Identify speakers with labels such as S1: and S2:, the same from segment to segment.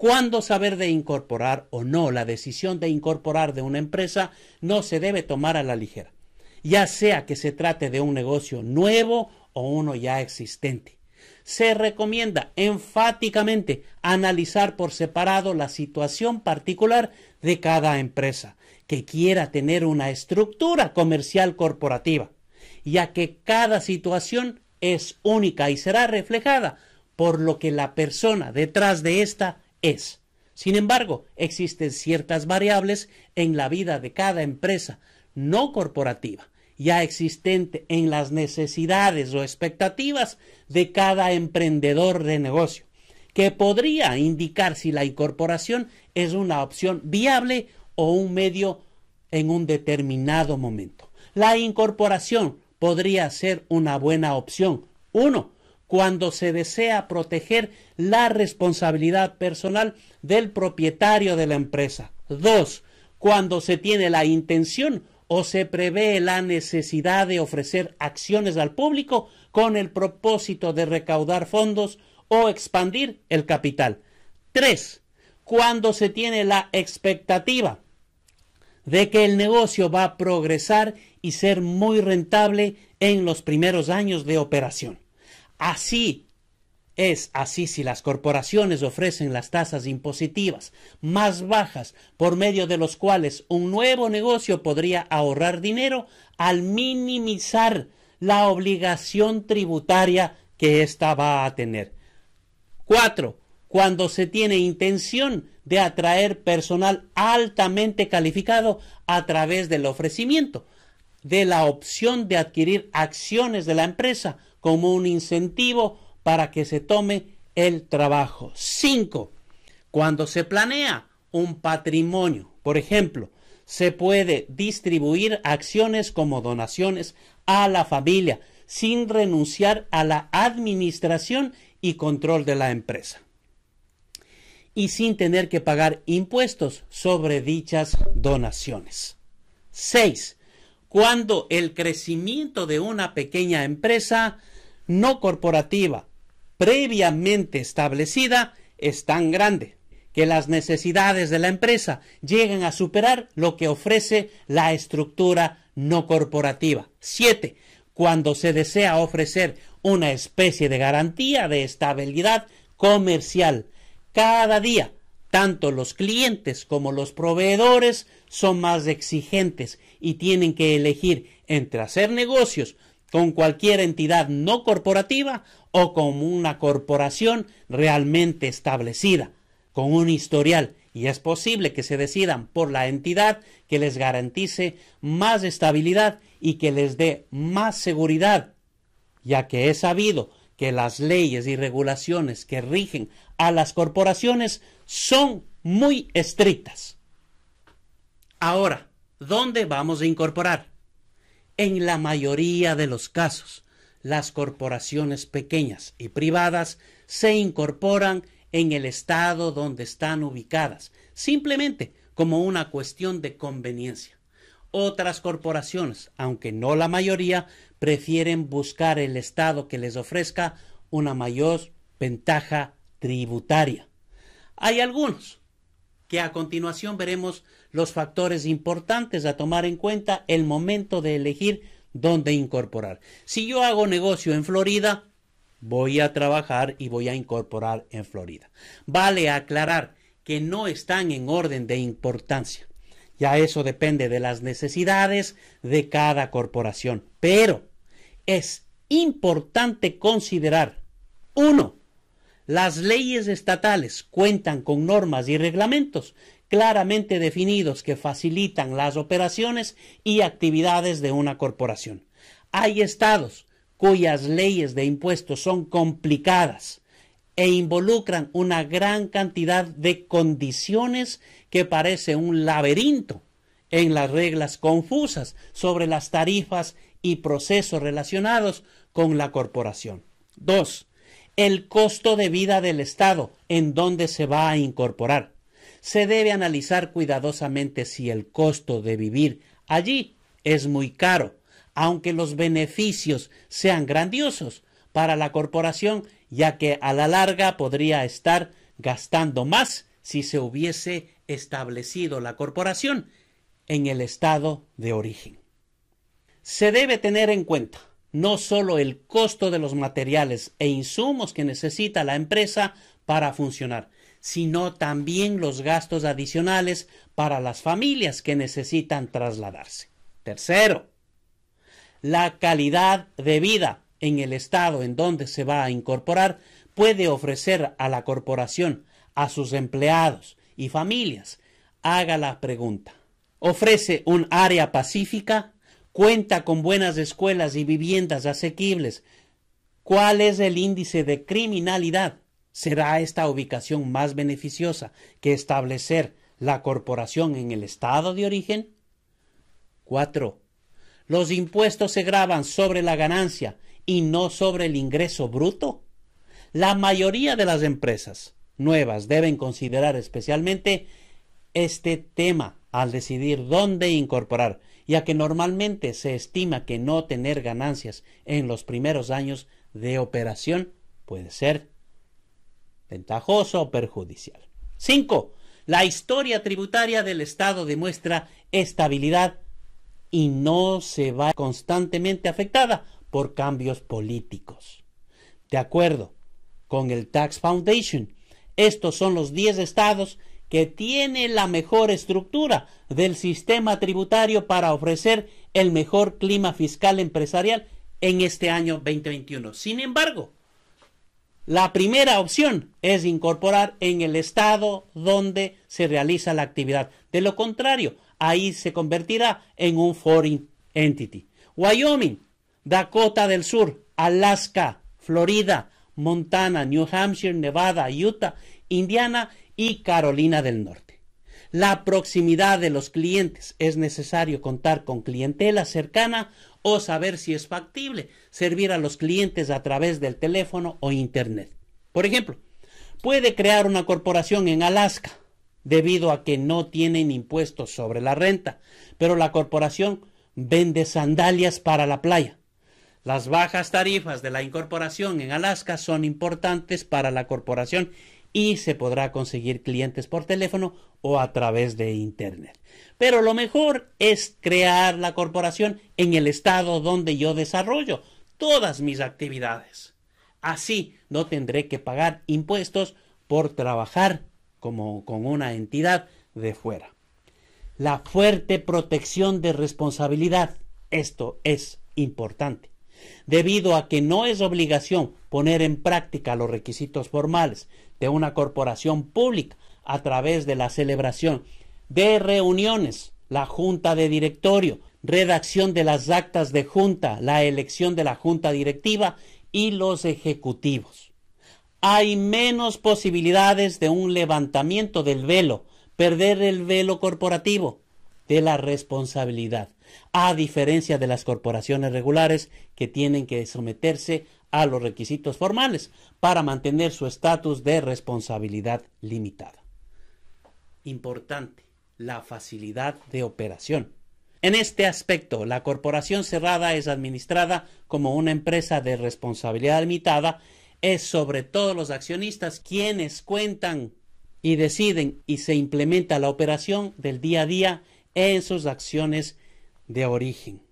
S1: ¿Cuándo saber de incorporar o no? La decisión de incorporar de una empresa no se debe tomar a la ligera, ya sea que se trate de un negocio nuevo o uno ya existente. Se recomienda enfáticamente analizar por separado la situación particular de cada empresa que quiera tener una estructura comercial corporativa, ya que cada situación es única y será reflejada por lo que la persona detrás de esta es. Sin embargo, existen ciertas variables en la vida de cada empresa no corporativa, ya existente en las necesidades o expectativas de cada emprendedor de negocio, que podría indicar si la incorporación es una opción viable o un medio en un determinado momento. La incorporación podría ser una buena opción. Uno, cuando se desea proteger la responsabilidad personal del propietario de la empresa. Dos, cuando se tiene la intención o se prevé la necesidad de ofrecer acciones al público con el propósito de recaudar fondos o expandir el capital. Tres, cuando se tiene la expectativa de que el negocio va a progresar y ser muy rentable en los primeros años de operación. Así es así si las corporaciones ofrecen las tasas impositivas más bajas por medio de los cuales un nuevo negocio podría ahorrar dinero al minimizar la obligación tributaria que ésta va a tener. Cuatro, cuando se tiene intención de atraer personal altamente calificado a través del ofrecimiento de la opción de adquirir acciones de la empresa como un incentivo para que se tome el trabajo. Cinco, cuando se planea un patrimonio, por ejemplo, se puede distribuir acciones como donaciones a la familia sin renunciar a la administración y control de la empresa y sin tener que pagar impuestos sobre dichas donaciones. 6 cuando el crecimiento de una pequeña empresa no corporativa previamente establecida es tan grande que las necesidades de la empresa llegan a superar lo que ofrece la estructura no corporativa. 7. Cuando se desea ofrecer una especie de garantía de estabilidad comercial. Cada día tanto los clientes como los proveedores son más exigentes y tienen que elegir entre hacer negocios con cualquier entidad no corporativa o con una corporación realmente establecida, con un historial, y es posible que se decidan por la entidad que les garantice más estabilidad y que les dé más seguridad, ya que es sabido que las leyes y regulaciones que rigen a las corporaciones son muy estrictas. Ahora, ¿dónde vamos a incorporar? En la mayoría de los casos, las corporaciones pequeñas y privadas se incorporan en el estado donde están ubicadas, simplemente como una cuestión de conveniencia. Otras corporaciones, aunque no la mayoría, prefieren buscar el estado que les ofrezca una mayor ventaja tributaria. Hay algunos que a continuación veremos los factores importantes a tomar en cuenta el momento de elegir dónde incorporar. Si yo hago negocio en Florida, voy a trabajar y voy a incorporar en Florida. Vale aclarar que no están en orden de importancia. Ya eso depende de las necesidades de cada corporación. Pero es importante considerar, uno, las leyes estatales cuentan con normas y reglamentos claramente definidos que facilitan las operaciones y actividades de una corporación. Hay estados cuyas leyes de impuestos son complicadas e involucran una gran cantidad de condiciones que parece un laberinto en las reglas confusas sobre las tarifas y procesos relacionados con la corporación. 2. El costo de vida del Estado en donde se va a incorporar. Se debe analizar cuidadosamente si el costo de vivir allí es muy caro, aunque los beneficios sean grandiosos para la corporación, ya que a la larga podría estar gastando más si se hubiese establecido la corporación en el estado de origen. Se debe tener en cuenta no solo el costo de los materiales e insumos que necesita la empresa para funcionar, sino también los gastos adicionales para las familias que necesitan trasladarse. Tercero, la calidad de vida en el estado en donde se va a incorporar puede ofrecer a la corporación, a sus empleados y familias, haga la pregunta, ofrece un área pacífica, cuenta con buenas escuelas y viviendas asequibles. ¿Cuál es el índice de criminalidad? ¿Será esta ubicación más beneficiosa que establecer la corporación en el estado de origen? 4. Los impuestos se graban sobre la ganancia y no sobre el ingreso bruto. La mayoría de las empresas nuevas deben considerar especialmente este tema al decidir dónde incorporar, ya que normalmente se estima que no tener ganancias en los primeros años de operación puede ser ventajoso o perjudicial. 5. La historia tributaria del Estado demuestra estabilidad y no se va constantemente afectada por cambios políticos. De acuerdo con el Tax Foundation, estos son los 10 estados que tiene la mejor estructura del sistema tributario para ofrecer el mejor clima fiscal empresarial en este año 2021. Sin embargo, la primera opción es incorporar en el estado donde se realiza la actividad. De lo contrario, ahí se convertirá en un foreign entity. Wyoming, Dakota del Sur, Alaska, Florida, Montana, New Hampshire, Nevada, Utah, Indiana y Carolina del Norte. La proximidad de los clientes es necesario contar con clientela cercana o saber si es factible servir a los clientes a través del teléfono o Internet. Por ejemplo, puede crear una corporación en Alaska debido a que no tienen impuestos sobre la renta, pero la corporación vende sandalias para la playa. Las bajas tarifas de la incorporación en Alaska son importantes para la corporación y se podrá conseguir clientes por teléfono o a través de Internet. Pero lo mejor es crear la corporación en el estado donde yo desarrollo todas mis actividades. Así no tendré que pagar impuestos por trabajar como con una entidad de fuera. La fuerte protección de responsabilidad. Esto es importante. Debido a que no es obligación poner en práctica los requisitos formales de una corporación pública a través de la celebración de reuniones, la junta de directorio, redacción de las actas de junta, la elección de la junta directiva y los ejecutivos. Hay menos posibilidades de un levantamiento del velo, perder el velo corporativo, de la responsabilidad, a diferencia de las corporaciones regulares que tienen que someterse a los requisitos formales para mantener su estatus de responsabilidad limitada. Importante, la facilidad de operación. En este aspecto, la corporación cerrada es administrada como una empresa de responsabilidad limitada, es sobre todo los accionistas quienes cuentan y deciden y se implementa la operación del día a día en sus acciones de origen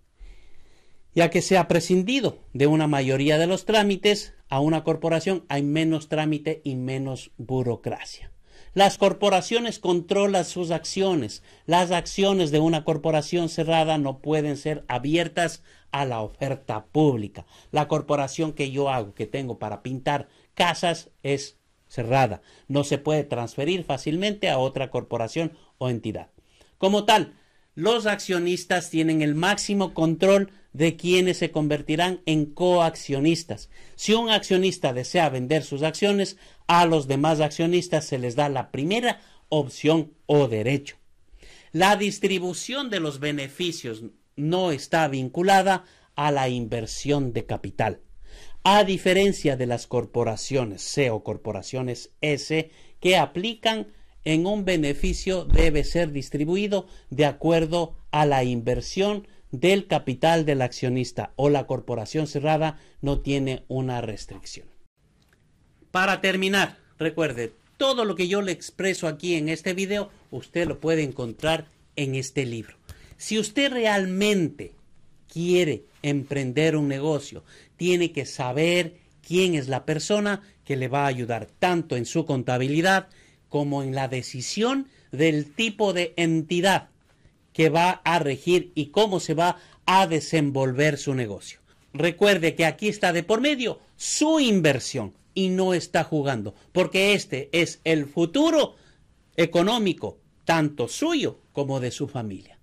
S1: ya que se ha prescindido de una mayoría de los trámites, a una corporación hay menos trámite y menos burocracia. Las corporaciones controlan sus acciones. Las acciones de una corporación cerrada no pueden ser abiertas a la oferta pública. La corporación que yo hago, que tengo para pintar casas, es cerrada. No se puede transferir fácilmente a otra corporación o entidad. Como tal, los accionistas tienen el máximo control de quienes se convertirán en coaccionistas. Si un accionista desea vender sus acciones, a los demás accionistas se les da la primera opción o derecho. La distribución de los beneficios no está vinculada a la inversión de capital. A diferencia de las corporaciones C o corporaciones S que aplican en un beneficio debe ser distribuido de acuerdo a la inversión del capital del accionista o la corporación cerrada no tiene una restricción. Para terminar, recuerde, todo lo que yo le expreso aquí en este video, usted lo puede encontrar en este libro. Si usted realmente quiere emprender un negocio, tiene que saber quién es la persona que le va a ayudar tanto en su contabilidad como en la decisión del tipo de entidad que va a regir y cómo se va a desenvolver su negocio. Recuerde que aquí está de por medio su inversión y no está jugando, porque este es el futuro económico, tanto suyo como de su familia.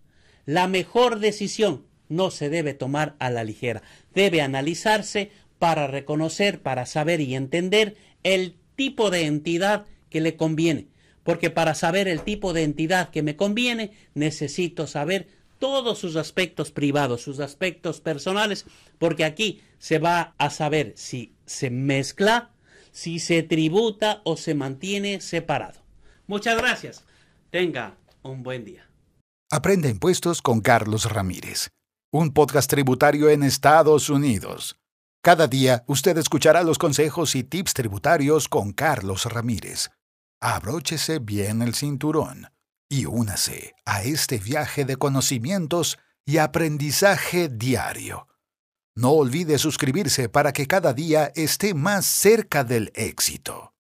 S1: La mejor decisión no se debe tomar a la ligera, debe analizarse para reconocer, para saber y entender el tipo de entidad que le conviene porque para saber el tipo de entidad que me conviene, necesito saber todos sus aspectos privados, sus aspectos personales, porque aquí se va a saber si se mezcla, si se tributa o se mantiene separado. Muchas gracias. Tenga un buen día.
S2: Aprende impuestos con Carlos Ramírez, un podcast tributario en Estados Unidos. Cada día usted escuchará los consejos y tips tributarios con Carlos Ramírez abróchese bien el cinturón y únase a este viaje de conocimientos y aprendizaje diario. No olvide suscribirse para que cada día esté más cerca del éxito.